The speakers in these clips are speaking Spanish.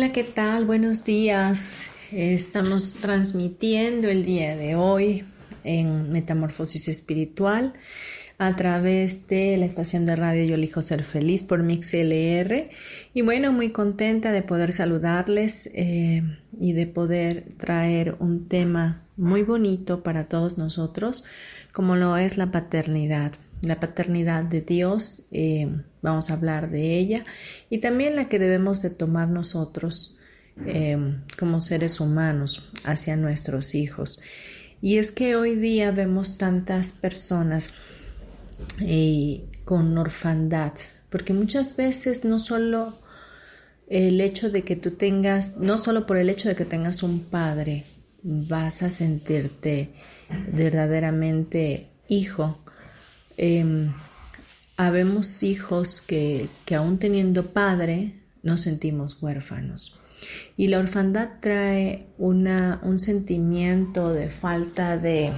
Hola, ¿qué tal? Buenos días. Estamos transmitiendo el día de hoy en Metamorfosis Espiritual a través de la estación de radio Yo elijo ser feliz por MixLR. Y bueno, muy contenta de poder saludarles eh, y de poder traer un tema muy bonito para todos nosotros, como lo es la paternidad la paternidad de Dios, eh, vamos a hablar de ella, y también la que debemos de tomar nosotros eh, como seres humanos hacia nuestros hijos. Y es que hoy día vemos tantas personas eh, con orfandad, porque muchas veces no solo el hecho de que tú tengas, no solo por el hecho de que tengas un padre, vas a sentirte verdaderamente hijo, eh, habemos hijos que, que aún teniendo padre nos sentimos huérfanos. Y la orfandad trae una, un sentimiento de falta de,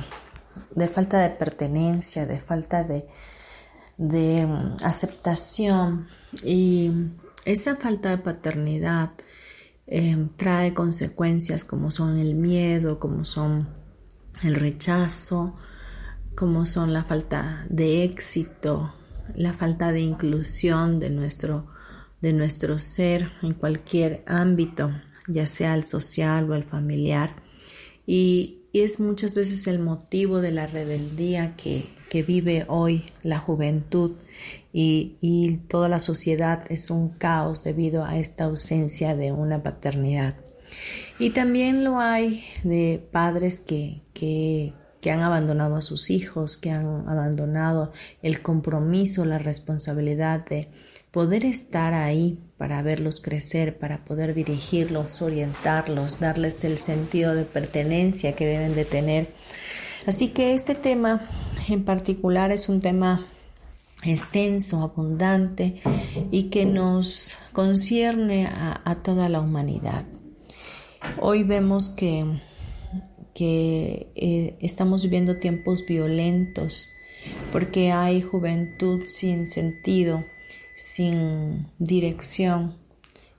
de, falta de pertenencia, de falta de, de mm, aceptación. Y esa falta de paternidad em, trae consecuencias como son el miedo, como son el rechazo, como son la falta de éxito, la falta de inclusión de nuestro, de nuestro ser en cualquier ámbito, ya sea el social o el familiar. Y, es muchas veces el motivo de la rebeldía que, que vive hoy la juventud y, y, toda la sociedad es un caos debido a esta ausencia de una paternidad. Y también lo hay de padres que, que que han abandonado a sus hijos, que han abandonado el compromiso, la responsabilidad de poder estar ahí para verlos crecer, para poder dirigirlos, orientarlos, darles el sentido de pertenencia que deben de tener. Así que este tema en particular es un tema extenso, abundante y que nos concierne a, a toda la humanidad. Hoy vemos que que eh, estamos viviendo tiempos violentos, porque hay juventud sin sentido, sin dirección,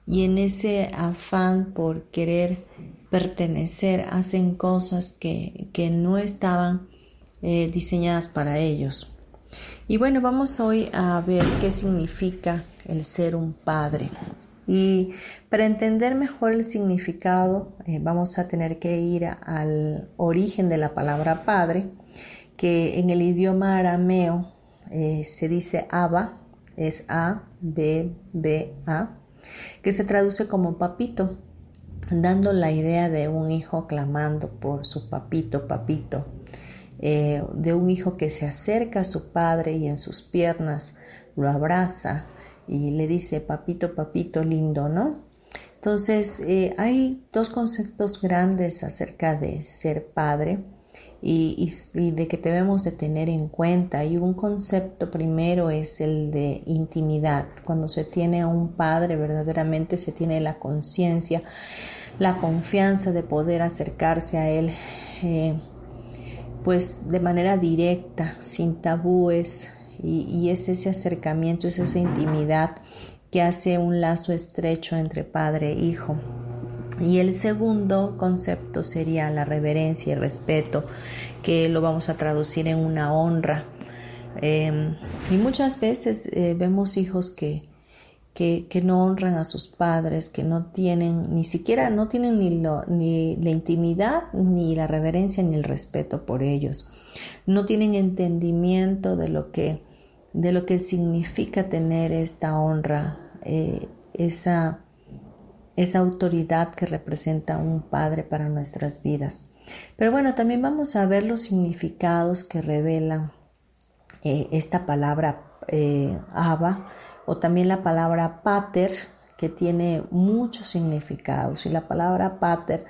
y en ese afán por querer pertenecer hacen cosas que, no estaban eh, diseñadas para ellos. Y bueno, vamos hoy a ver qué significa el ser un padre. Y para entender mejor el significado, eh, vamos a tener que ir al origen de la palabra padre, que en el idioma arameo eh, se dice Abba, es A, B, B, A, que se traduce como papito, dando la idea de un hijo clamando por su papito, papito, eh, de un hijo que se acerca a su padre y en sus piernas lo abraza, y le dice papito, papito lindo, ¿no? Entonces, eh, hay dos conceptos grandes acerca de ser padre y, de que debemos de tener en cuenta. Y un concepto primero es el de intimidad. Cuando se tiene a un padre, verdaderamente se tiene la conciencia, la confianza de poder acercarse a él. Eh, pues de manera directa, sin tabúes, y, es ese acercamiento, es esa intimidad que hace un lazo estrecho entre padre e hijo. Y el segundo concepto sería la reverencia y respeto, que lo vamos a traducir en una honra. Em, y muchas veces eh, vemos hijos que, que, que, no honran a sus padres, que no tienen, ni siquiera, no tienen ni, lo, ni la intimidad, ni la reverencia, ni el respeto por ellos. No tienen entendimiento de lo que, de lo que significa tener esta honra, eh, esa, esa autoridad que representa un padre para nuestras vidas. Pero bueno, también vamos a ver los significados que revela eh, esta palabra eh, Abba o también la palabra pater que tiene muchos significados y la palabra pater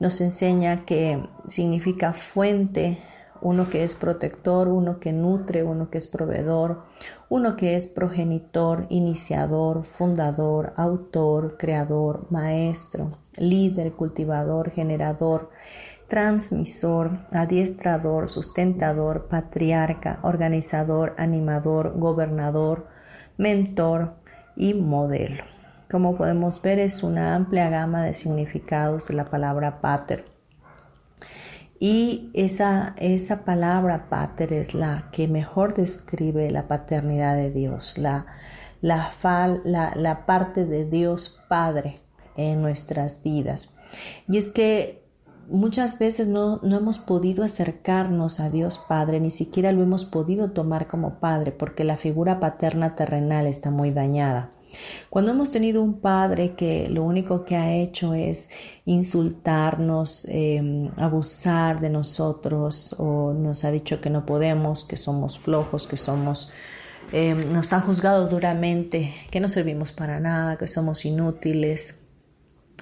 nos enseña que significa fuente, uno que es protector, uno que nutre, uno que es proveedor, uno que es progenitor, iniciador, fundador, autor, creador, maestro, líder, cultivador, generador, transmisor, adiestrador, sustentador, patriarca, organizador, animador, gobernador, mentor y modelo. Como podemos ver, es una amplia gama de significados de la palabra pater. Y esa, esa palabra pater es la que mejor describe la paternidad de Dios, la, la, la, la parte de Dios Padre en nuestras vidas. Y es que muchas veces no, no, hemos podido acercarnos a Dios Padre, ni siquiera lo hemos podido tomar como Padre, porque la figura paterna terrenal está muy dañada. Cuando hemos tenido un padre que lo único que ha hecho es insultarnos, em, abusar de nosotros o nos ha dicho que no podemos, que somos flojos, que somos, em, nos ha juzgado duramente, que no servimos para nada, que somos inútiles,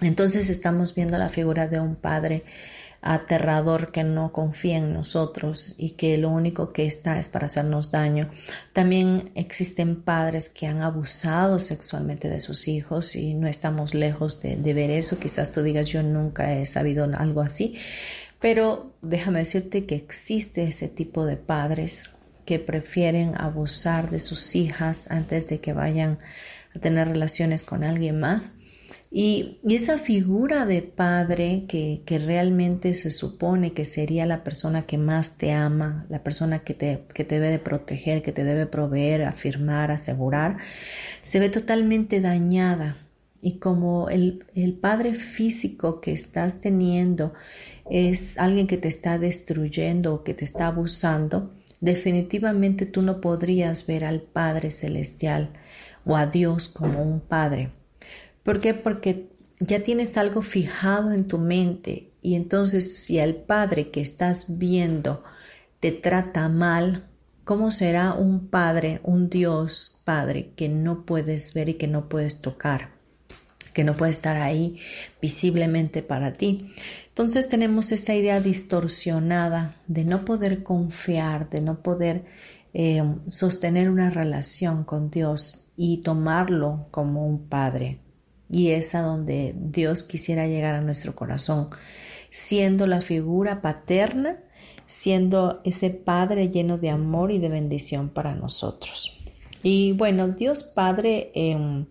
entonces estamos viendo la figura de un padre aterrador que no confía en nosotros y que lo único que está es para hacernos daño. También existen padres que han abusado sexualmente de sus hijos y no estamos lejos de, ver eso. Quizás tú digas yo nunca he sabido algo así, pero déjame decirte que existe ese tipo de padres que prefieren abusar de sus hijas antes de que vayan a tener relaciones con alguien más y, esa figura de padre que, que, realmente se supone que sería la persona que más te ama, la persona que te, que te debe de proteger, que te debe proveer, afirmar, asegurar, se ve totalmente dañada. Y como el, el padre físico que estás teniendo es alguien que te está destruyendo o que te está abusando, definitivamente tú no podrías ver al Padre Celestial o a Dios como un Padre ¿Por qué? Porque ya tienes algo fijado en tu mente y entonces si al padre que estás viendo te trata mal, ¿cómo será un padre, un Dios padre que no puedes ver y que no puedes tocar? que no puede estar ahí visiblemente para ti. Entonces tenemos esa idea distorsionada de no poder confiar, de no poder eh, sostener una relación con Dios y tomarlo como un padre, y es a donde Dios quisiera llegar a nuestro corazón, siendo la figura paterna, siendo ese Padre lleno de amor y de bendición para nosotros. Y bueno, Dios Padre em,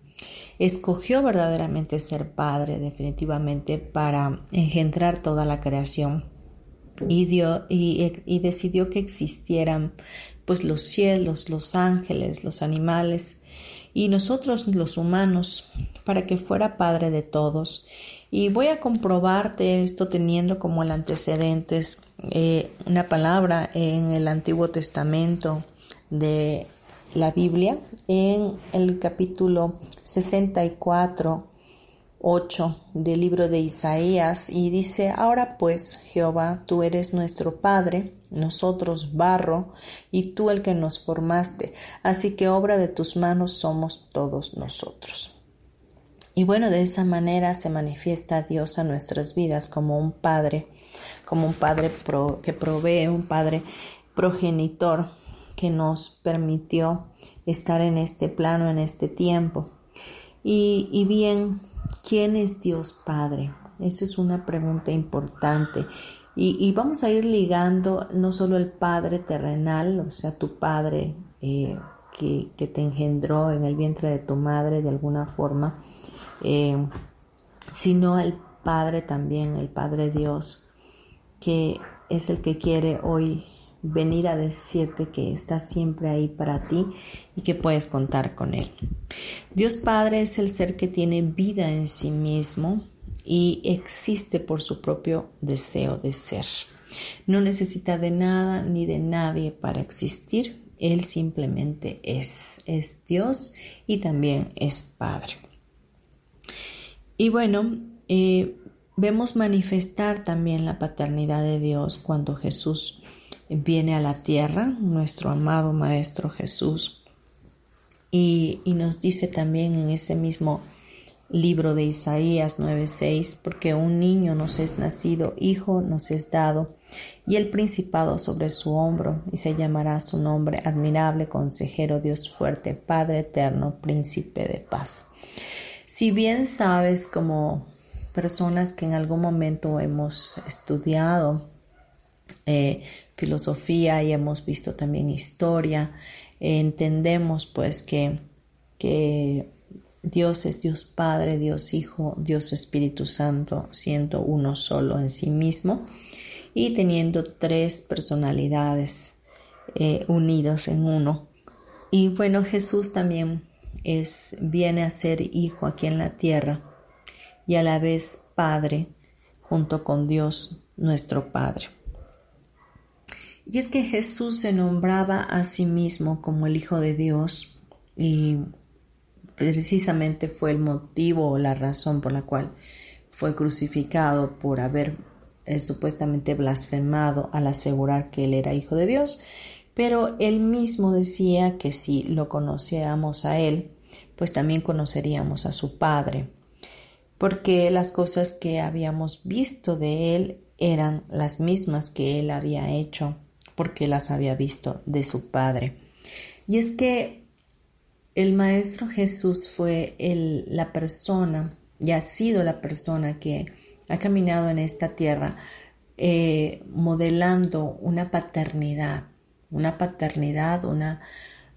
escogió verdaderamente ser Padre definitivamente para engendrar toda la creación y, dio, y, y decidió que existieran pues los cielos, los ángeles, los animales y nosotros los humanos para que fuera Padre de todos. Y voy a comprobarte esto teniendo como el antecedentes eh, una palabra en el Antiguo Testamento de la Biblia, en el capítulo 64 8 del libro de Isaías y dice, ahora pues, Jehová, tú eres nuestro Padre, nosotros barro, y tú el que nos formaste, así que obra de tus manos somos todos nosotros. Y bueno, de esa manera se manifiesta Dios a nuestras vidas como un Padre, como un Padre que provee, un Padre progenitor que nos permitió estar en este plano, en este tiempo. Y, y bien, ¿Quién es Dios Padre? Eso es una pregunta importante. Y, vamos a ir ligando no solo el Padre terrenal, o sea, tu Padre eh, que, te engendró en el vientre de tu madre de alguna forma, eh, sino el Padre también, el Padre Dios, que es el que quiere hoy venir a decirte que está siempre ahí para ti y que puedes contar con Él. Dios Padre es el ser que tiene vida en sí mismo y existe por su propio deseo de ser. No necesita de nada ni de nadie para existir. Él simplemente es. Es Dios y también es Padre. Y bueno, eh, vemos manifestar también la paternidad de Dios cuando Jesús viene a la tierra, nuestro amado Maestro Jesús, y, y nos dice también en ese mismo libro de Isaías 9:6, porque un niño nos es nacido, hijo nos es dado, y el principado sobre su hombro, y se llamará su nombre admirable, consejero, Dios fuerte, Padre eterno, príncipe de paz. Si bien sabes como personas que en algún momento hemos estudiado eh, filosofía y hemos visto también historia, entendemos pues que, que Dios es Dios Padre, Dios Hijo, Dios Espíritu Santo, siendo uno solo en sí mismo y teniendo tres personalidades eh, unidas en uno. Y bueno, Jesús también es, viene a ser hijo aquí en la tierra y a la vez Padre junto con Dios nuestro Padre. Y es que Jesús se nombraba a sí mismo como el Hijo de Dios y precisamente fue el motivo o la razón por la cual fue crucificado por haber eh, supuestamente blasfemado al asegurar que él era hijo de Dios, pero él mismo decía que si lo conociéramos a él, pues también conoceríamos a su Padre, porque las cosas que habíamos visto de él eran las mismas que él había hecho, porque las había visto de su Padre. Y es que el Maestro Jesús fue la persona y ha sido la persona que ha caminado en esta tierra eh, modelando una paternidad, una paternidad, una,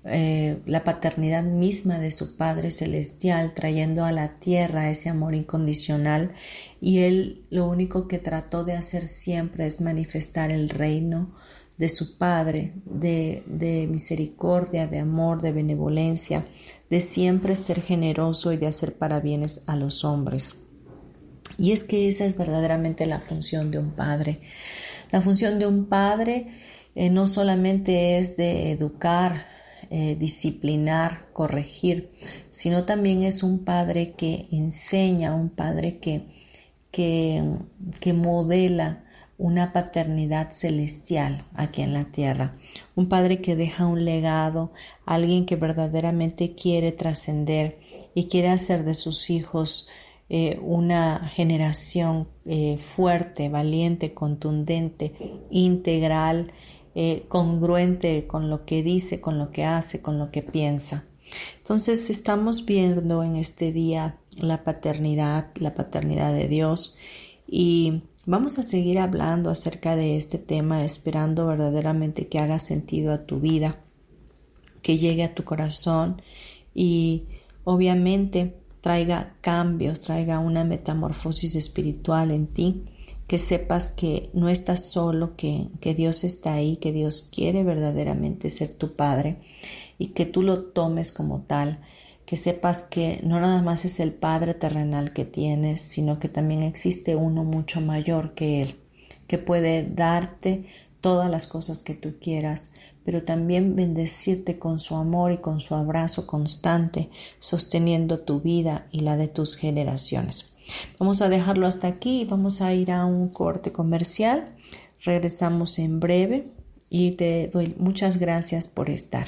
eh, la paternidad misma de su Padre Celestial, trayendo a la tierra ese amor incondicional. Y él lo único que trató de hacer siempre es manifestar el reino de su Padre, de, misericordia, de amor, de benevolencia, de siempre ser generoso y de hacer parabienes a los hombres. Y es que esa es verdaderamente la función de un padre. La función de un padre eh, no solamente es de educar, eh, disciplinar, corregir, sino también es un padre que enseña, un padre que, que, que modela, una paternidad celestial aquí en la tierra, un padre que deja un legado, alguien que verdaderamente quiere trascender y quiere hacer de sus hijos eh, una generación eh, fuerte, valiente, contundente, integral, eh, congruente con lo que dice, con lo que hace, con lo que piensa. Entonces estamos viendo en este día la paternidad, la paternidad de Dios y Vamos a seguir hablando acerca de este tema, esperando verdaderamente que haga sentido a tu vida, que llegue a tu corazón y obviamente traiga cambios, traiga una metamorfosis espiritual en ti, que sepas que no estás solo, que, que Dios está ahí, que Dios quiere verdaderamente ser tu Padre y que tú lo tomes como tal que sepas que no nada más es el Padre terrenal que tienes, sino que también existe uno mucho mayor que Él, que puede darte todas las cosas que tú quieras, pero también bendecirte con su amor y con su abrazo constante, sosteniendo tu vida y la de tus generaciones. Vamos a dejarlo hasta aquí y vamos a ir a un corte comercial. Regresamos en breve y te doy muchas gracias por estar.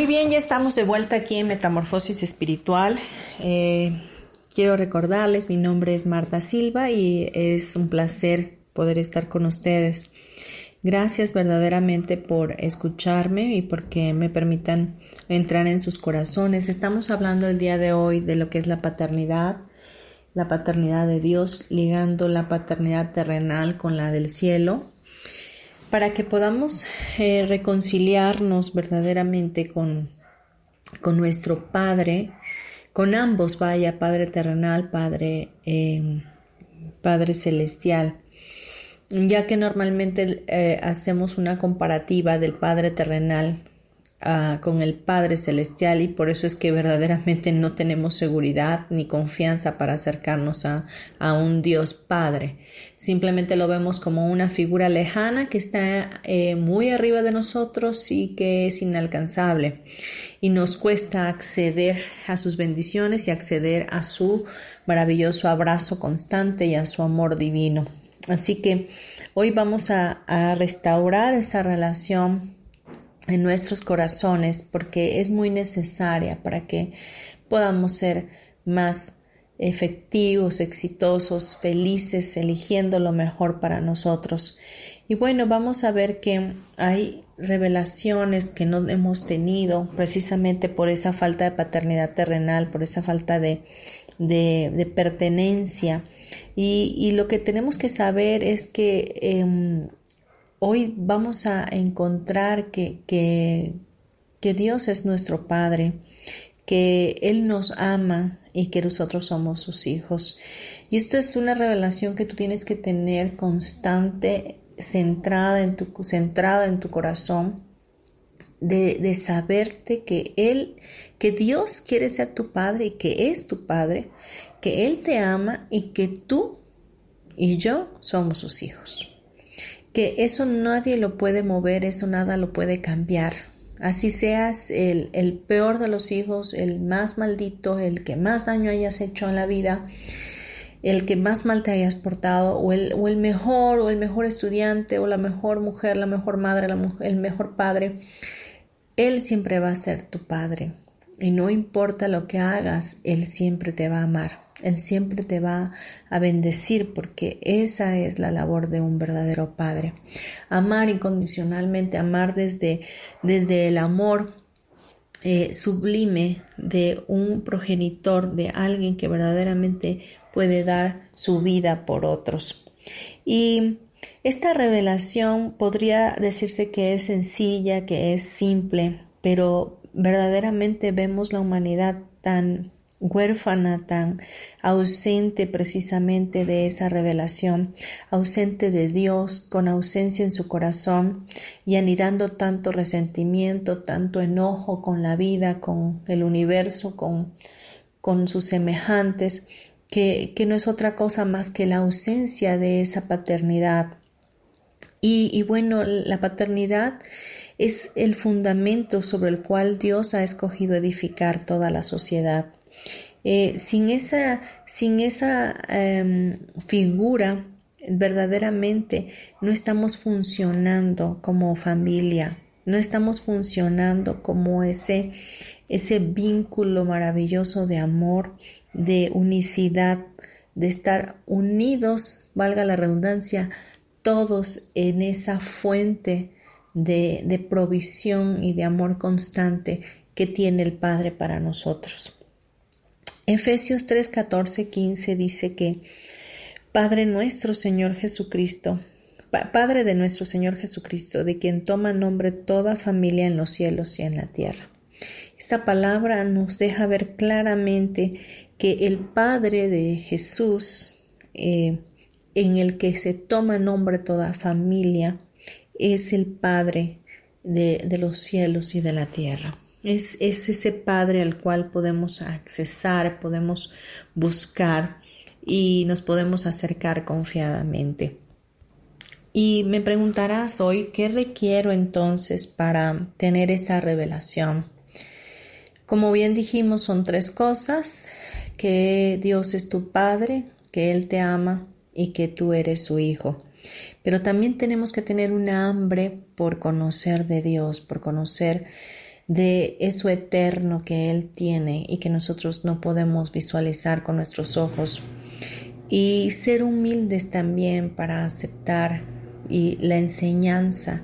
Muy bien, ya estamos de vuelta aquí en Metamorfosis Espiritual. Eh, quiero recordarles, mi nombre es Marta Silva y es un placer poder estar con ustedes. Gracias verdaderamente por escucharme y porque me permitan entrar en sus corazones. Estamos hablando el día de hoy de lo que es la paternidad, la paternidad de Dios, ligando la paternidad terrenal con la del cielo para que podamos eh, reconciliarnos verdaderamente con, con, nuestro Padre, con ambos, vaya, Padre terrenal, Padre, em, Padre celestial, ya que normalmente eh, hacemos una comparativa del Padre terrenal con el Padre Celestial y por eso es que verdaderamente no tenemos seguridad ni confianza para acercarnos a, un Dios Padre. Simplemente lo vemos como una figura lejana que está eh, muy arriba de nosotros y que es inalcanzable y nos cuesta acceder a sus bendiciones y acceder a su maravilloso abrazo constante y a su amor divino. Así que hoy vamos a, a restaurar esa relación en nuestros corazones porque es muy necesaria para que podamos ser más efectivos, exitosos, felices, eligiendo lo mejor para nosotros. Y bueno, vamos a ver que hay revelaciones que no hemos tenido precisamente por esa falta de paternidad terrenal, por esa falta de, de, pertenencia. Y, lo que tenemos que saber es que em, Hoy vamos a encontrar que, que, Dios es nuestro Padre, que Él nos ama y que nosotros somos sus hijos. Y esto es una revelación que tú tienes que tener constante, centrada en tu, centrada en tu corazón, de, de, saberte que Él, que Dios quiere ser tu Padre y que es tu Padre, que Él te ama y que tú y yo somos sus hijos que eso nadie lo puede mover, eso nada lo puede cambiar. Así seas el, el, peor de los hijos, el más maldito, el que más daño hayas hecho en la vida, el que más mal te hayas portado, o el, o el mejor, o el mejor estudiante, o la mejor mujer, la mejor madre, el mejor padre, Él siempre va a ser tu padre. Y no importa lo que hagas, Él siempre te va a amar. Él siempre te va a bendecir porque esa es la labor de un verdadero padre. Amar incondicionalmente, amar desde, desde el amor eh, sublime de un progenitor, de alguien que verdaderamente puede dar su vida por otros. Y esta revelación podría decirse que es sencilla, que es simple, pero verdaderamente vemos la humanidad tan huérfana, tan ausente precisamente de esa revelación, ausente de Dios, con ausencia en su corazón y anidando tanto resentimiento, tanto enojo con la vida, con el universo, con, con sus semejantes, que, que no es otra cosa más que la ausencia de esa paternidad. Y, y bueno, la paternidad es el fundamento sobre el cual Dios ha escogido edificar toda la sociedad. Eh, sin esa, sin esa em, figura, verdaderamente no estamos funcionando como familia, no estamos funcionando como ese, ese vínculo maravilloso de amor, de unicidad, de estar unidos, valga la redundancia, todos en esa fuente de, de provisión y de amor constante que tiene el Padre para nosotros. Efesios 3, 14, 15 dice que Padre nuestro Señor Jesucristo, Padre de nuestro Señor Jesucristo, de quien toma nombre toda familia en los cielos y en la tierra. Esta palabra nos deja ver claramente que el Padre de Jesús, eh, en el que se toma nombre toda familia, es el Padre de, los cielos y de la tierra. Es, es, ese Padre al cual podemos accesar, podemos buscar y nos podemos acercar confiadamente. Y me preguntarás hoy, ¿qué requiero entonces para tener esa revelación? Como bien dijimos, son tres cosas, que Dios es tu Padre, que Él te ama y que tú eres su Hijo. Pero también tenemos que tener un hambre por conocer de Dios, por conocer de eso eterno que Él tiene y que nosotros no podemos visualizar con nuestros ojos. Y ser humildes también para aceptar y la enseñanza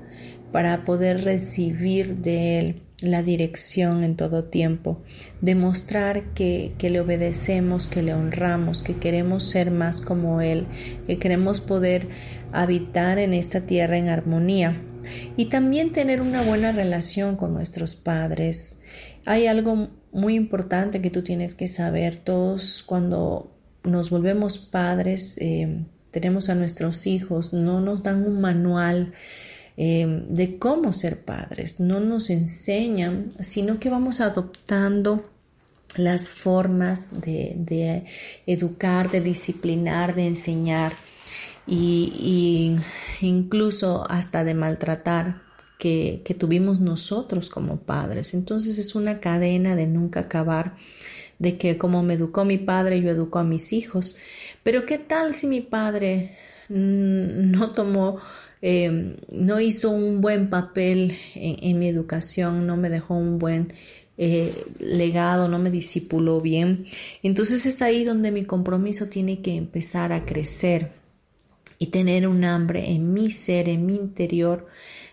para poder recibir de Él la dirección en todo tiempo, demostrar que, que, le obedecemos, que le honramos, que queremos ser más como Él, que queremos poder habitar en esta tierra en armonía y también tener una buena relación con nuestros padres. Hay algo muy importante que tú tienes que saber, todos cuando nos volvemos padres, eh, tenemos a nuestros hijos, no nos dan un manual eh, de cómo ser padres, no nos enseñan, sino que vamos adoptando las formas de, educar, de disciplinar, de enseñar y, incluso hasta de maltratar que, que, tuvimos nosotros como padres. Entonces es una cadena de nunca acabar, de que como me educó mi padre, yo educo a mis hijos. Pero ¿qué tal si mi padre mm, no tomó, em, no hizo un buen papel en, mi educación, no me dejó un buen eh, legado, no me discipuló bien? Entonces es ahí donde mi compromiso tiene que empezar a crecer y tener un hambre en mi ser, en mi interior,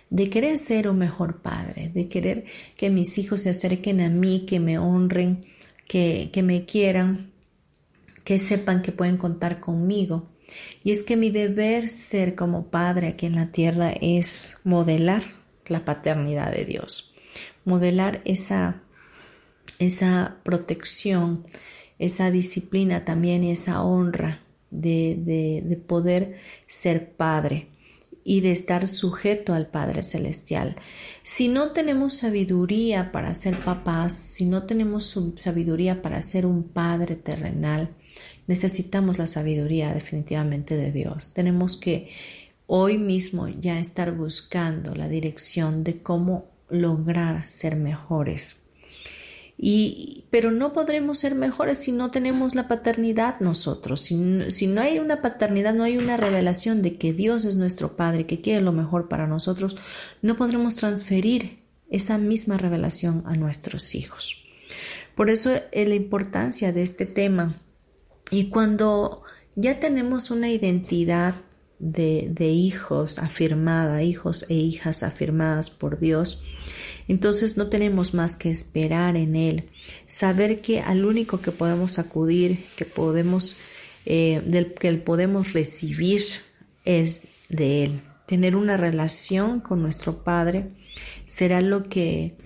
de querer ser un mejor padre, de querer que mis hijos se acerquen a mí, que me honren, que, que me quieran que sepan que pueden contar conmigo. Y es que mi deber ser como padre aquí en la tierra es modelar la paternidad de Dios, modelar esa, esa protección, esa disciplina también y esa honra de, de, de poder ser padre y de estar sujeto al Padre Celestial. Si no tenemos sabiduría para ser papás, si no tenemos sabiduría para ser un Padre terrenal, necesitamos la sabiduría definitivamente de Dios. Tenemos que hoy mismo ya estar buscando la dirección de cómo lograr ser mejores. Y, pero no podremos ser mejores si no tenemos la paternidad nosotros. Si, no hay una paternidad, no hay una revelación de que Dios es nuestro Padre, que quiere lo mejor para nosotros, no podremos transferir esa misma revelación a nuestros hijos. Por eso eh, la importancia de este tema y cuando ya tenemos una identidad de, hijos afirmada, hijos e hijas afirmadas por Dios, entonces no tenemos más que esperar en Él, saber que al único que podemos acudir, que podemos, eh, del que podemos recibir es de Él. Tener una relación con nuestro Padre será lo que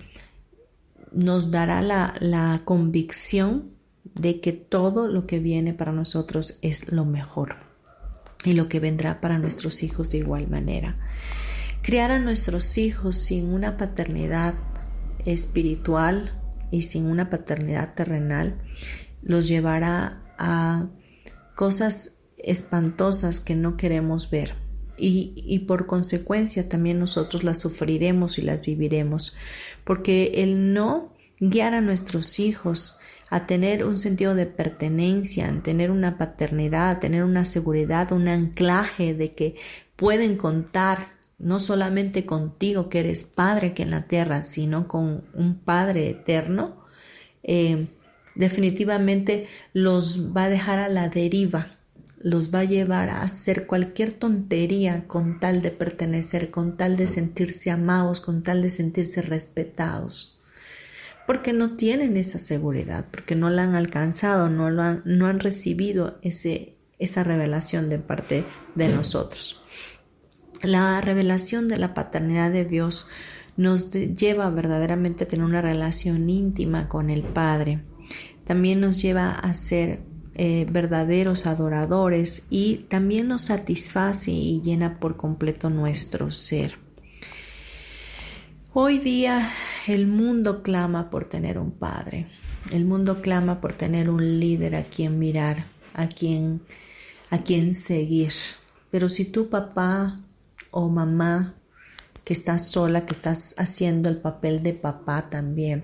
nos dará la, la convicción de que todo lo que viene para nosotros es lo mejor y lo que vendrá para nuestros hijos de igual manera. Criar a nuestros hijos sin una paternidad espiritual y sin una paternidad terrenal los llevará a cosas espantosas que no queremos ver y, y, por consecuencia también nosotros las sufriremos y las viviremos porque el no guiar a nuestros hijos a tener un sentido de pertenencia, a tener una paternidad, a tener una seguridad, un anclaje de que pueden contar no solamente contigo que eres padre que en la tierra, sino con un padre eterno, eh, definitivamente los va a dejar a la deriva, los va a llevar a hacer cualquier tontería con tal de pertenecer, con tal de sentirse amados, con tal de sentirse respetados porque no tienen esa seguridad, porque no la han alcanzado, no, lo han, no han recibido ese, esa revelación de parte de nosotros. La revelación de la paternidad de Dios nos lleva verdaderamente a tener una relación íntima con el Padre. También nos lleva a ser eh, verdaderos adoradores y también nos satisface y llena por completo nuestro ser. Hoy día el mundo clama por tener un padre, el mundo clama por tener un líder a quien mirar, a quien, a quien seguir. Pero si tu papá o mamá que estás sola, que estás haciendo el papel de papá también,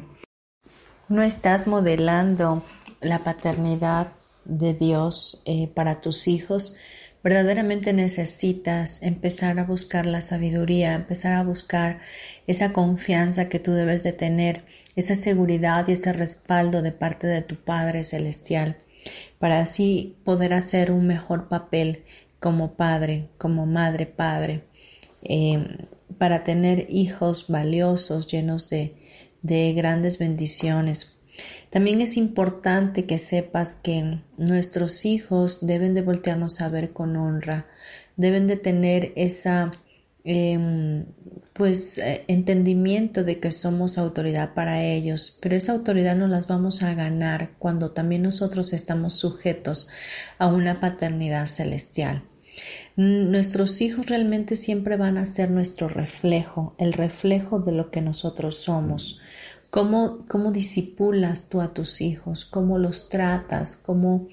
no estás modelando la paternidad de Dios eh, para tus hijos, verdaderamente necesitas empezar a buscar la sabiduría, empezar a buscar esa confianza que tú debes de tener, esa seguridad y ese respaldo de parte de tu Padre Celestial, para así poder hacer un mejor papel como padre, como madre, padre, eh, para tener hijos valiosos, llenos de grandes bendiciones. También es importante que sepas que nuestros hijos deben de voltearnos a ver con honra, deben de tener esa em, pues eh, entendimiento de que somos autoridad para ellos, pero esa autoridad no las vamos a ganar cuando también nosotros estamos sujetos a una paternidad celestial. Nuestros hijos realmente siempre van a ser nuestro reflejo, el reflejo de lo que nosotros somos. ¿Cómo, cómo disipulas tú a tus hijos? ¿Cómo los tratas? ¿Cómo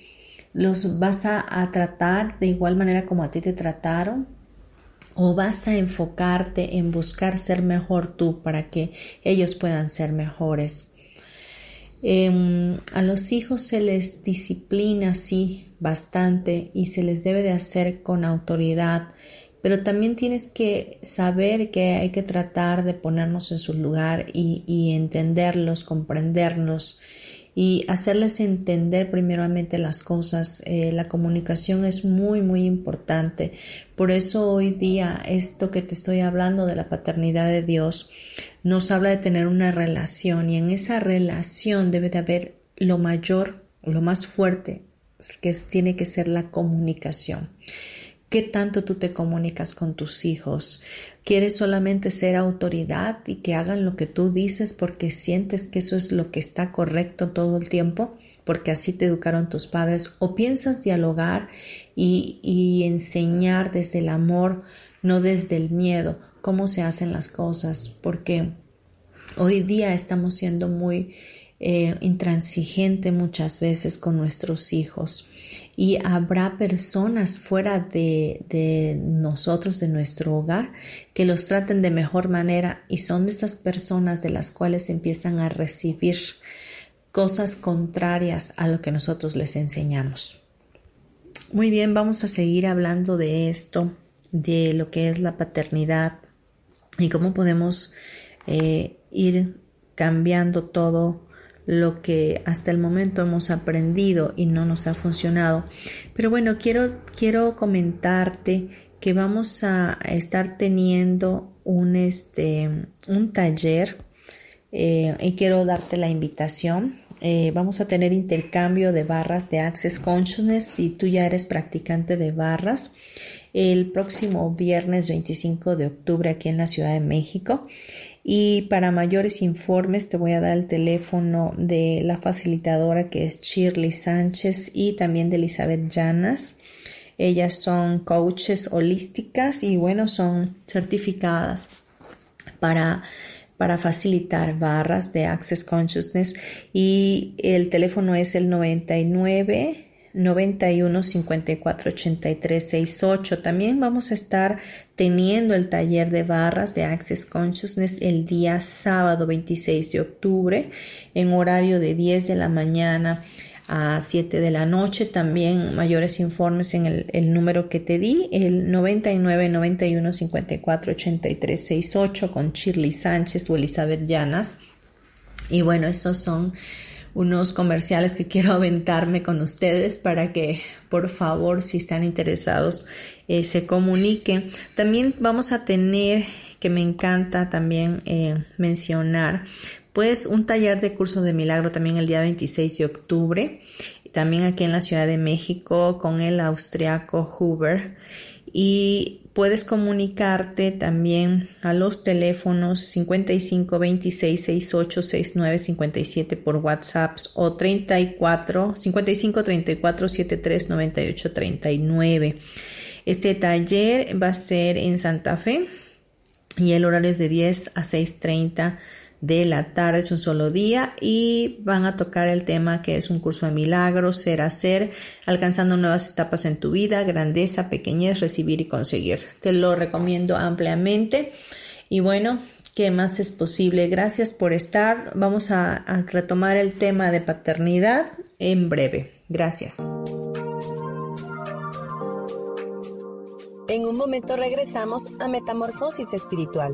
los vas a, tratar de igual manera como a ti te trataron? ¿O vas a enfocarte en buscar ser mejor tú para que ellos puedan ser mejores? Em, a los hijos se les disciplina, sí, bastante y se les debe de hacer con autoridad pero también tienes que saber que hay que tratar de ponernos en su lugar y, entenderlos, comprendernos y hacerles entender primeramente las cosas. Eh, la comunicación es muy, muy importante. Por eso hoy día esto que te estoy hablando de la paternidad de Dios nos habla de tener una relación y en esa relación debe de haber lo mayor, lo más fuerte, que tiene que ser la comunicación qué tanto tú te comunicas con tus hijos. ¿Quieres solamente ser autoridad y que hagan lo que tú dices porque sientes que eso es lo que está correcto todo el tiempo? porque así te educaron tus padres, o piensas dialogar y, enseñar desde el amor, no desde el miedo, cómo se hacen las cosas, porque hoy día estamos siendo muy eh, intransigente muchas veces con nuestros hijos y habrá personas fuera de, de, nosotros, de nuestro hogar, que los traten de mejor manera y son de esas personas de las cuales empiezan a recibir cosas contrarias a lo que nosotros les enseñamos. Muy bien, vamos a seguir hablando de esto, de lo que es la paternidad y cómo podemos eh, ir cambiando todo lo que hasta el momento hemos aprendido y no nos ha funcionado. Pero bueno, quiero, quiero comentarte que vamos a estar teniendo un, este, un taller eh, y quiero darte la invitación. Eh, vamos a tener intercambio de barras de Access Consciousness si tú ya eres practicante de barras el próximo viernes 25 de octubre aquí en la Ciudad de México y para mayores informes te voy a dar el teléfono de la facilitadora que es Shirley Sánchez y también de Elizabeth Llanas. Ellas son coaches holísticas y bueno, son certificadas para, para facilitar barras de Access Consciousness y el teléfono es el 99 91 54 83 68. También vamos a estar teniendo el taller de barras de Access Consciousness el día sábado 26 de octubre en horario de 10 de la mañana a 7 de la noche. También mayores informes en el, número que te di, el 99 91 54 83 68 con Shirley Sánchez o Elizabeth Llanas. Y bueno, estos son unos comerciales que quiero aventarme con ustedes para que por favor si están interesados eh, se comuniquen. También vamos a tener que me encanta también eh, mencionar pues un taller de curso de milagro también el día 26 de octubre, también aquí en la Ciudad de México con el austriaco Huber y puedes comunicarte también a los teléfonos 55 26 68 69 57 por WhatsApp o 34 55 34 73 98 39. Este taller va a ser en Santa Fe y el horario es de 10 a 6.30 de la tarde, es un solo día y van a tocar el tema que es un curso de milagros, ser hacer, alcanzando nuevas etapas en tu vida, grandeza, pequeñez, recibir y conseguir. Te lo recomiendo ampliamente y bueno, ¿qué más es posible? Gracias por estar. Vamos a, a retomar el tema de paternidad en breve. Gracias. En un momento regresamos a Metamorfosis Espiritual.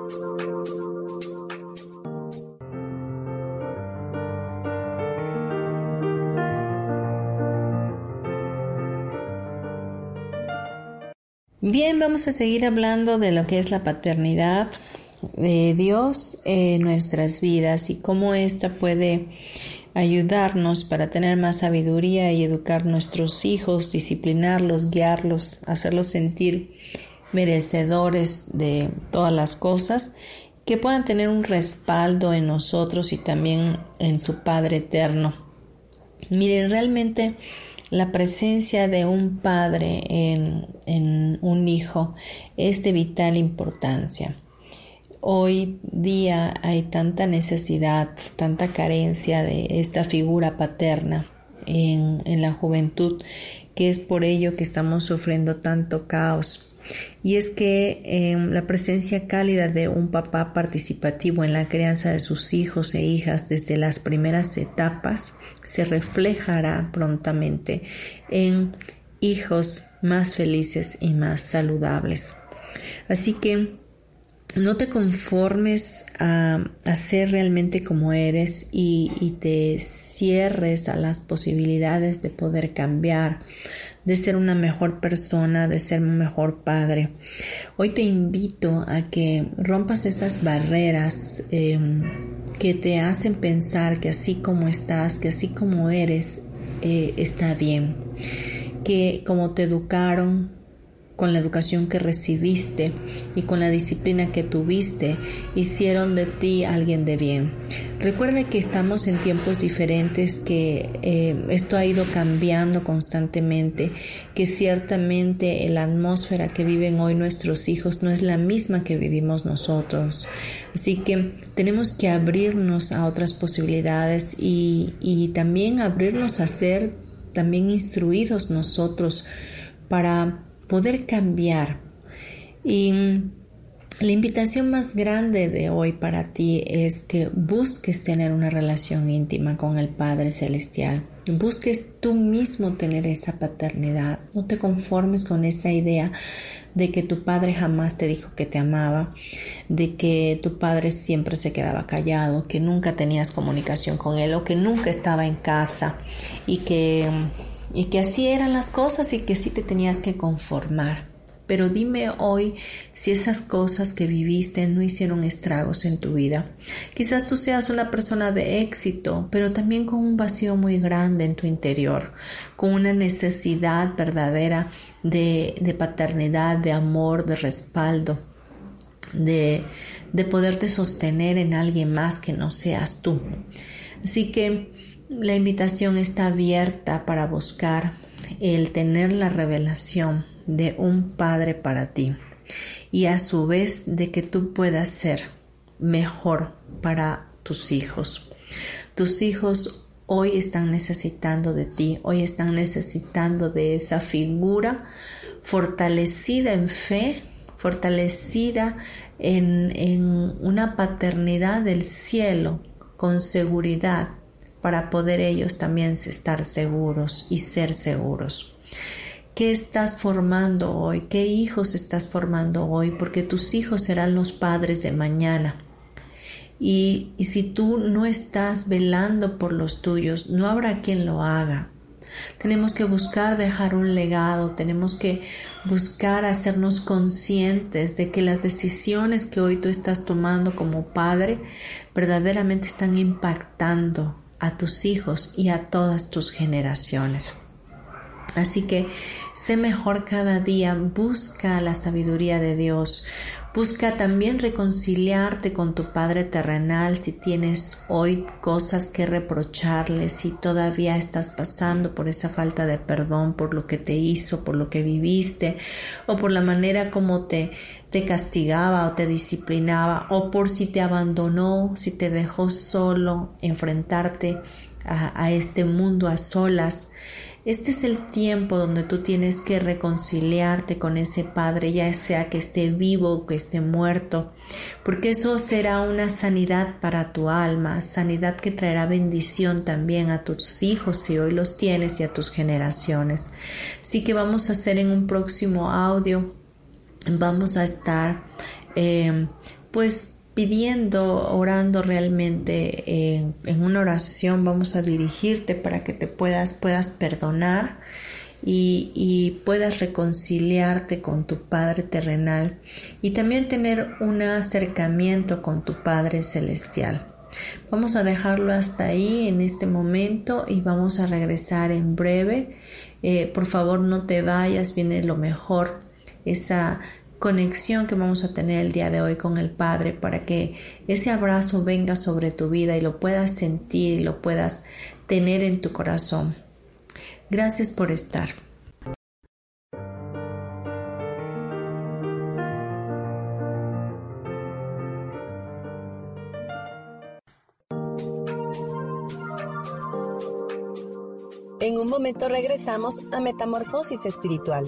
Bien, vamos a seguir hablando de lo que es la paternidad de Dios en nuestras vidas y cómo esta puede ayudarnos para tener más sabiduría y educar nuestros hijos, disciplinarlos, guiarlos, hacerlos sentir merecedores de todas las cosas, que puedan tener un respaldo en nosotros y también en su Padre eterno. Miren, realmente la presencia de un padre en, un hijo es de vital importancia. Hoy día hay tanta necesidad, tanta carencia de esta figura paterna en, la juventud, que es por ello que estamos sufriendo tanto caos. Y es que em, la presencia cálida de un papá participativo en la crianza de sus hijos e hijas desde las primeras etapas se reflejará prontamente en hijos más felices y más saludables. Así que no te conformes a, ser realmente como eres y, y, te cierres a las posibilidades de poder cambiar, de ser una mejor persona, de ser un mejor padre. Hoy te invito a que rompas esas barreras em, que te hacen pensar que así como estás, que así como eres, eh, está bien, que como te educaron, con la educación que recibiste y con la disciplina que tuviste, hicieron de ti alguien de bien. Recuerde que estamos en tiempos diferentes, que eh, esto ha ido cambiando constantemente, que ciertamente la atmósfera que viven hoy nuestros hijos no es la misma que vivimos nosotros. Así que tenemos que abrirnos a otras posibilidades y también abrirnos a ser también instruidos nosotros para poder cambiar. Y La invitación más grande de hoy para ti es que busques tener una relación íntima con el Padre Celestial. Busques tú mismo tener esa paternidad. No te conformes con esa idea de que tu padre jamás te dijo que te amaba, de que tu padre siempre se quedaba callado, que nunca tenías comunicación con él o que nunca estaba en casa y que, y que así eran las cosas y que así te tenías que conformar. Pero dime hoy si esas cosas que viviste no hicieron estragos en tu vida. Quizás tú seas una persona de éxito, pero también con un vacío muy grande en tu interior, con una necesidad verdadera de, paternidad, de amor, de respaldo, de, de poderte sostener en alguien más que no seas tú. Así que la invitación está abierta para buscar el tener la revelación de un padre para ti y a su vez de que tú puedas ser mejor para tus hijos. Tus hijos hoy están necesitando de ti, hoy están necesitando de esa figura fortalecida en fe, fortalecida en, en una paternidad del cielo con seguridad para poder ellos también estar seguros y ser seguros. ¿Qué estás formando hoy? ¿Qué hijos estás formando hoy? Porque tus hijos serán los padres de mañana. Y, si tú no estás velando por los tuyos, no habrá quien lo haga. Tenemos que buscar dejar un legado, tenemos que buscar hacernos conscientes de que las decisiones que hoy tú estás tomando como padre verdaderamente están impactando a tus hijos y a todas tus generaciones. Así que sé mejor cada día, busca la sabiduría de Dios, busca también reconciliarte con tu Padre terrenal si tienes hoy cosas que reprocharle, si todavía estás pasando por esa falta de perdón, por lo que te hizo, por lo que viviste, o por la manera como te, te castigaba o te disciplinaba, o por si te abandonó, si te dejó solo enfrentarte a, este mundo a solas. Este es el tiempo donde tú tienes que reconciliarte con ese Padre, ya sea que esté vivo o que esté muerto, porque eso será una sanidad para tu alma, sanidad que traerá bendición también a tus hijos si hoy los tienes y a tus generaciones. Así que vamos a hacer en un próximo audio, vamos a estar eh, pues pidiendo, orando realmente en, una oración, vamos a dirigirte para que te puedas, puedas perdonar y, y, puedas reconciliarte con tu Padre terrenal y también tener un acercamiento con tu Padre celestial. Vamos a dejarlo hasta ahí en este momento y vamos a regresar en breve. Eh, por favor, no te vayas, viene lo mejor, esa conexión que vamos a tener el día de hoy con el Padre para que ese abrazo venga sobre tu vida y lo puedas sentir y lo puedas tener en tu corazón. Gracias por estar. En un momento regresamos a Metamorfosis Espiritual.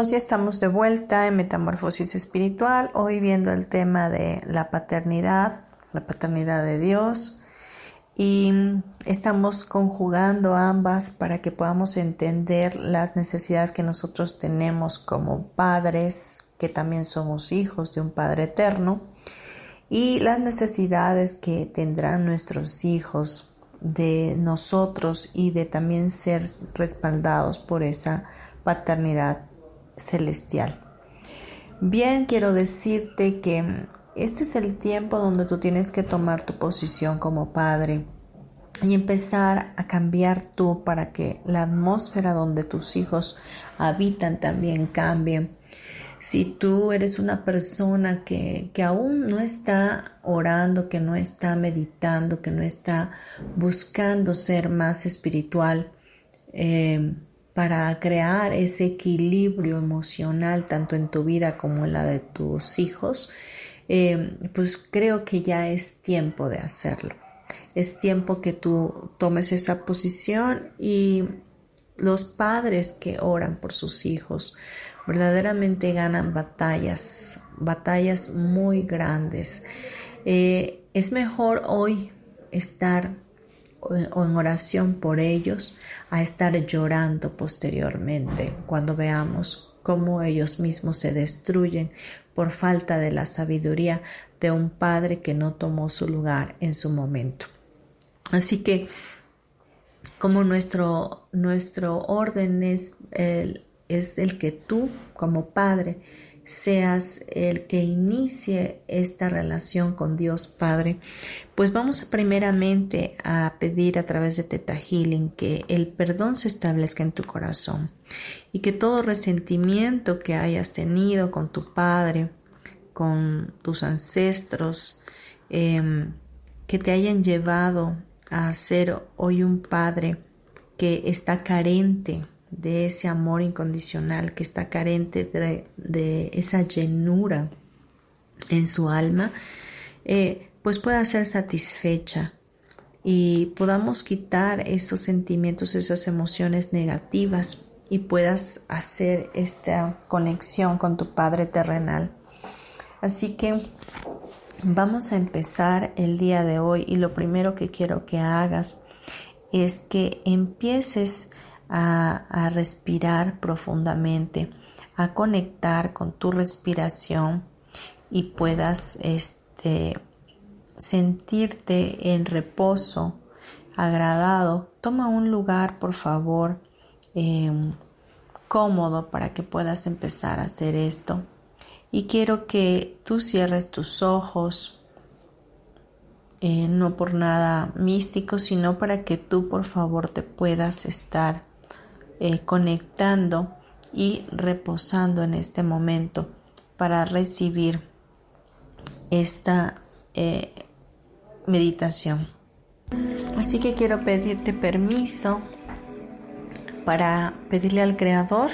Ya estamos de vuelta en Metamorfosis Espiritual, hoy viendo el tema de la paternidad, la paternidad de Dios, y estamos conjugando ambas para que podamos entender las necesidades que nosotros tenemos como padres, que también somos hijos de un Padre eterno, y las necesidades que tendrán nuestros hijos de nosotros y de también ser respaldados por esa paternidad celestial. Bien, quiero decirte que este es el tiempo donde tú tienes que tomar tu posición como padre y empezar a cambiar tú para que la atmósfera donde tus hijos habitan también cambie. Si tú eres una persona que, que, aún no está orando, que no está meditando, que no está buscando ser más espiritual, eh, para crear ese equilibrio emocional tanto en tu vida como en la de tus hijos, eh, pues creo que ya es tiempo de hacerlo. Es tiempo que tú tomes esa posición y los padres que oran por sus hijos verdaderamente ganan batallas, batallas muy grandes. Eh, es mejor hoy estar en oración por ellos a estar llorando posteriormente cuando veamos cómo ellos mismos se destruyen por falta de la sabiduría de un padre que no tomó su lugar en su momento. Así que como nuestro, nuestro orden es el, es el que tú como padre seas el que inicie esta relación con Dios Padre, pues vamos primeramente a pedir a través de Teta Healing que el perdón se establezca en tu corazón y que todo resentimiento que hayas tenido con tu Padre, con tus ancestros, em, que te hayan llevado a ser hoy un Padre que está carente de ese amor incondicional, que está carente de, esa llenura en su alma, eh, pues pueda ser satisfecha y podamos quitar esos sentimientos, esas emociones negativas y puedas hacer esta conexión con tu Padre terrenal. Así que vamos a empezar el día de hoy y lo primero que quiero que hagas es que empieces a, respirar profundamente, a conectar con tu respiración y puedas este, sentirte en reposo, agradado. Toma un lugar, por favor, em, cómodo para que puedas empezar a hacer esto. Y quiero que tú cierres tus ojos, eh, no por nada místico, sino para que tú, por favor, te puedas estar eh, conectando y reposando en este momento para recibir esta eh, meditación. Así que quiero pedirte permiso para pedirle al Creador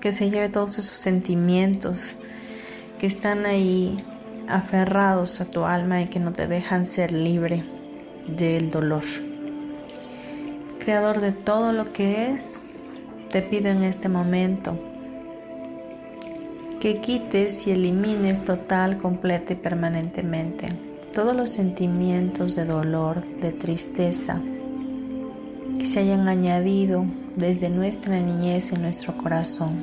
que se lleve todos esos sentimientos que están ahí aferrados a tu alma y que no te dejan ser libre del dolor. Creador de todo lo que es, te pido en este momento que quites y elimines total, completa y permanentemente todos los sentimientos de dolor, de tristeza que se hayan añadido desde nuestra niñez en nuestro corazón.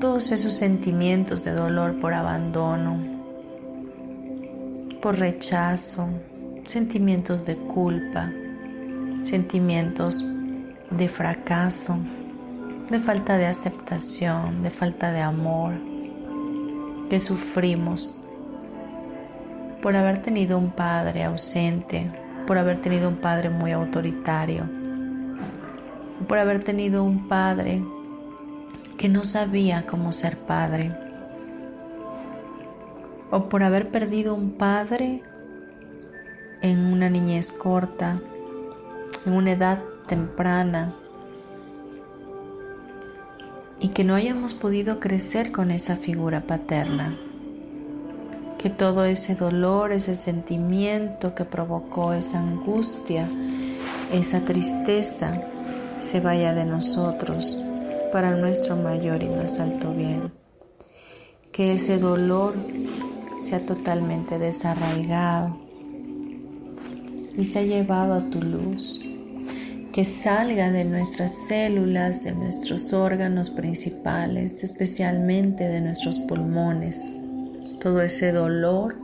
Todos esos sentimientos de dolor por abandono, por rechazo, sentimientos de culpa, sentimientos de fracaso, de falta de aceptación, de falta de amor que sufrimos por haber tenido un padre ausente, por haber tenido un padre muy autoritario, por haber tenido un padre que no sabía cómo ser padre, o por haber perdido un padre en una niñez corta, en una edad temprana, y que no hayamos podido crecer con esa figura paterna. Que todo ese dolor, ese sentimiento que provocó esa angustia, esa tristeza, se vaya de nosotros para nuestro mayor y más alto bien. Que ese dolor sea totalmente desarraigado y se ha llevado a tu luz que salga de nuestras células, de nuestros órganos principales, especialmente de nuestros pulmones. Todo ese dolor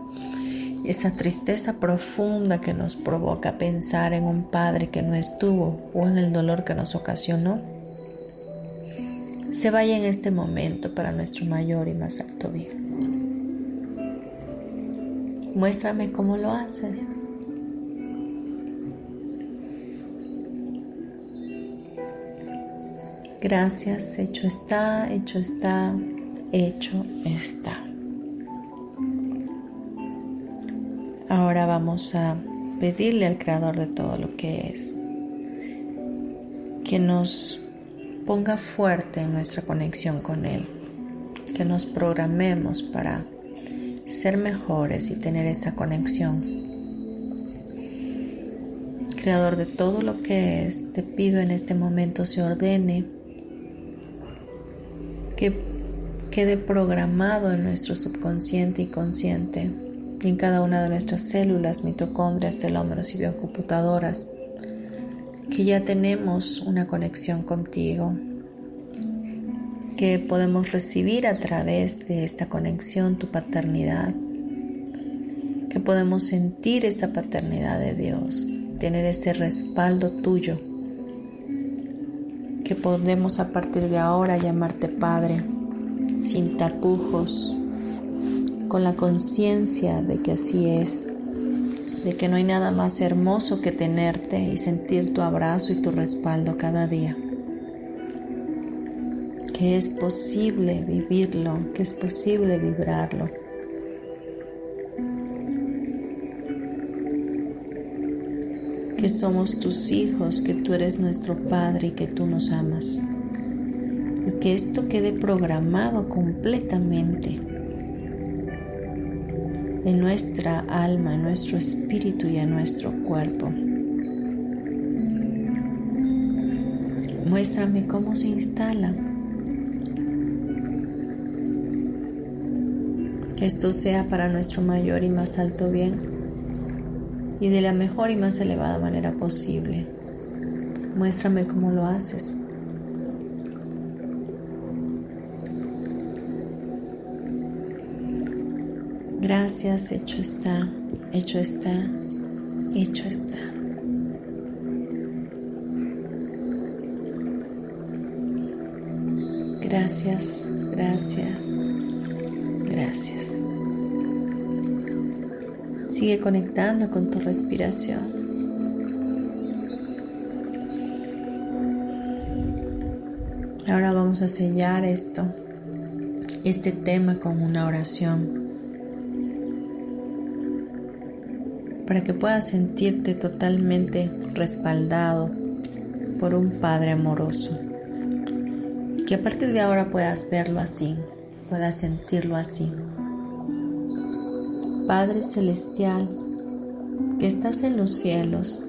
esa tristeza profunda que nos provoca pensar en un padre que no estuvo o en el dolor que nos ocasionó, se vaya en este momento para nuestro mayor y más alto bien. Muéstrame cómo lo haces. Gracias, hecho está, hecho está, hecho está. Ahora vamos a pedirle al Creador de todo lo que es que nos ponga fuerte en nuestra conexión con Él, que nos programemos para ser mejores y tener esa conexión. Creador de todo lo que es, te pido en este momento se ordene que quede programado en nuestro subconsciente y consciente y en cada una de nuestras células, mitocondrias, telómeros y biocomputadoras, que ya tenemos una conexión contigo, que podemos recibir a través de esta conexión tu paternidad, que podemos sentir esa paternidad de Dios, tener ese respaldo tuyo que podemos a partir de ahora llamarte Padre, sin tapujos, con la conciencia de que así es, de que no hay nada más hermoso que tenerte y sentir tu abrazo y tu respaldo cada día. Que es posible vivirlo, que es posible vibrarlo que somos tus hijos, que tú eres nuestro Padre y que tú nos amas. Y que esto quede programado completamente en nuestra alma, en nuestro espíritu y en nuestro cuerpo. Muéstrame cómo se instala. Que esto sea para nuestro mayor y más alto bien y de la mejor y más elevada manera posible. Muéstrame cómo lo haces. Gracias, hecho está, hecho está, hecho está. Gracias, gracias, gracias. Sigue conectando con tu respiración. Ahora vamos a sellar esto, este tema con una oración para que puedas sentirte totalmente respaldado por un Padre amoroso. Que a partir de ahora puedas verlo así, puedas sentirlo así. Padre Celestial, que estás en los cielos,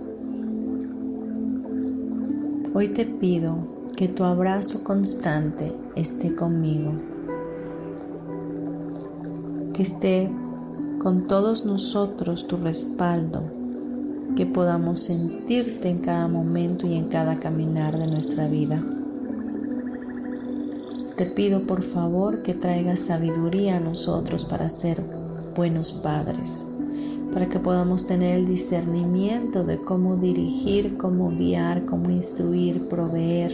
hoy te pido que tu abrazo constante esté conmigo, que esté con todos nosotros tu respaldo, que podamos sentirte en cada momento y en cada caminar de nuestra vida. Te pido por favor que traigas sabiduría a nosotros para ser buenos padres, para que podamos tener el discernimiento de cómo dirigir, cómo guiar, cómo instruir, proveer,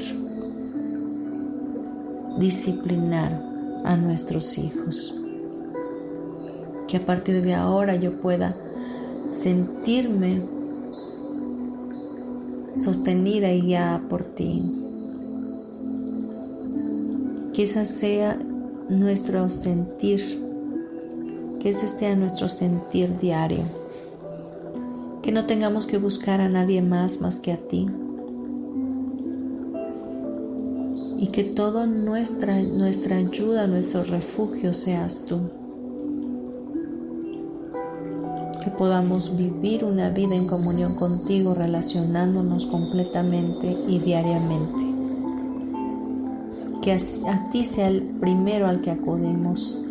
disciplinar a nuestros hijos. Que a partir de ahora yo pueda sentirme sostenida y guiada por ti, esa sea nuestro sentir, que ese sea nuestro sentir diario. Que no tengamos que buscar a nadie más más que a ti. Y que toda nuestra, nuestra ayuda, nuestro refugio seas tú. Que podamos vivir una vida en comunión contigo, relacionándonos completamente y diariamente que a, ti sea el primero al que acudimos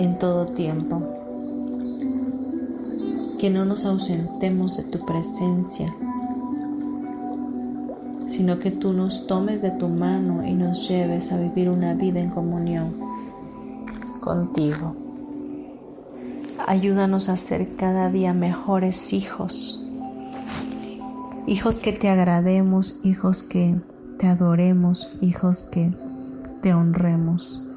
en todo tiempo. Que no nos ausentemos de tu presencia, sino que tú nos tomes de tu mano y nos lleves a vivir una vida en comunión contigo. Ayúdanos a ser cada día mejores hijos, hijos que te agrademos, hijos que te adoremos, hijos que te honremos.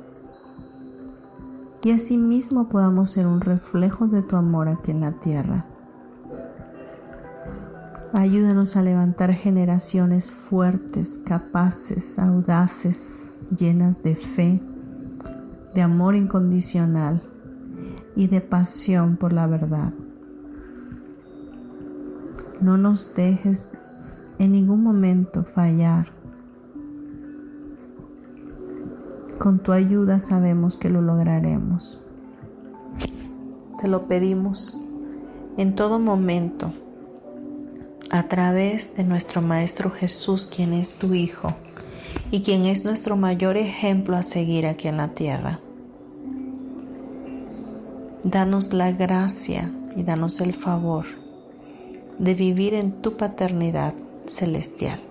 Y asimismo podamos ser un reflejo de tu amor aquí en la tierra. Ayúdanos a levantar generaciones fuertes, capaces, audaces, llenas de fe, de amor incondicional y de pasión por la verdad. No nos dejes en ningún momento fallar Con tu ayuda sabemos que lo lograremos. Te lo pedimos en todo momento a través de nuestro Maestro Jesús, quien es tu Hijo y quien es nuestro mayor ejemplo a seguir aquí en la tierra. Danos la gracia y danos el favor de vivir en tu paternidad celestial.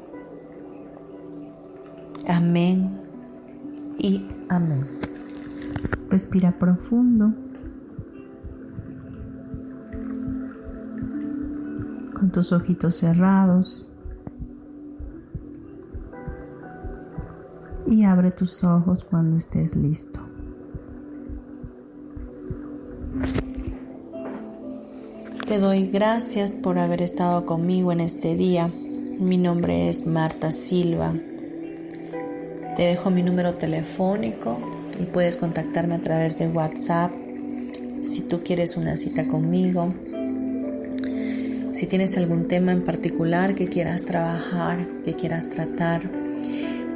Amén y amén. Respira profundo. Con tus ojitos cerrados. Y abre tus ojos cuando estés listo. Te doy gracias por haber estado conmigo en este día. Mi nombre es Marta Silva te dejo mi número telefónico y puedes contactarme a través de WhatsApp si tú quieres una cita conmigo. Si tienes algún tema en particular que quieras trabajar, que quieras tratar,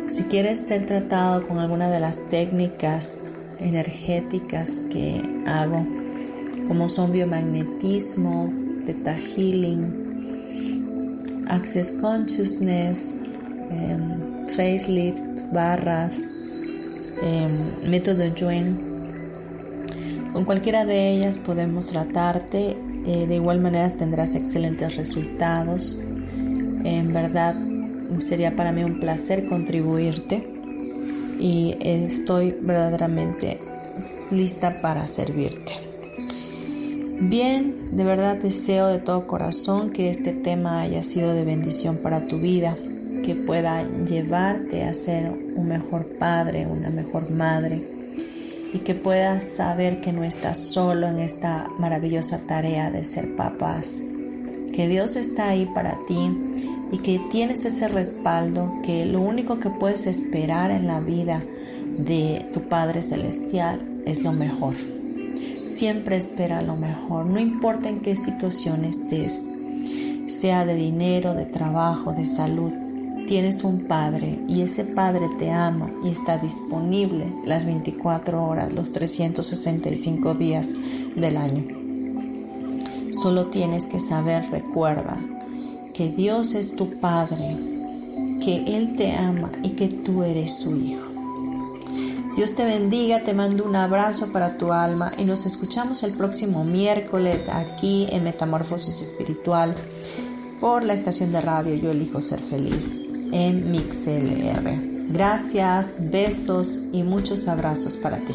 si quieres ser tratado con alguna de las técnicas energéticas que hago, como son biomagnetismo, Theta Healing, Access Consciousness, em, Facelift, barras, em, método Yuen. Con cualquiera de ellas podemos tratarte. Eh, de igual manera tendrás excelentes resultados. En verdad sería para mí un placer contribuirte y estoy verdaderamente lista para servirte. Bien, de verdad deseo de todo corazón que este tema haya sido de bendición para tu vida que pueda llevarte a ser un mejor padre, una mejor madre y que puedas saber que no estás solo en esta maravillosa tarea de ser papás, que Dios está ahí para ti y que tienes ese respaldo, que lo único que puedes esperar en la vida de tu Padre Celestial es lo mejor. Siempre espera lo mejor, no importa en qué situación estés, sea de dinero, de trabajo, de salud tienes un Padre y ese Padre te ama y está disponible las 24 horas, los 365 días del año. Solo tienes que saber, recuerda, que Dios es tu Padre, que Él te ama y que tú eres su Hijo. Dios te bendiga, te mando un abrazo para tu alma y nos escuchamos el próximo miércoles aquí en Metamorfosis Espiritual por la estación de radio Yo elijo ser feliz en. Gracias, besos y muchos abrazos para ti.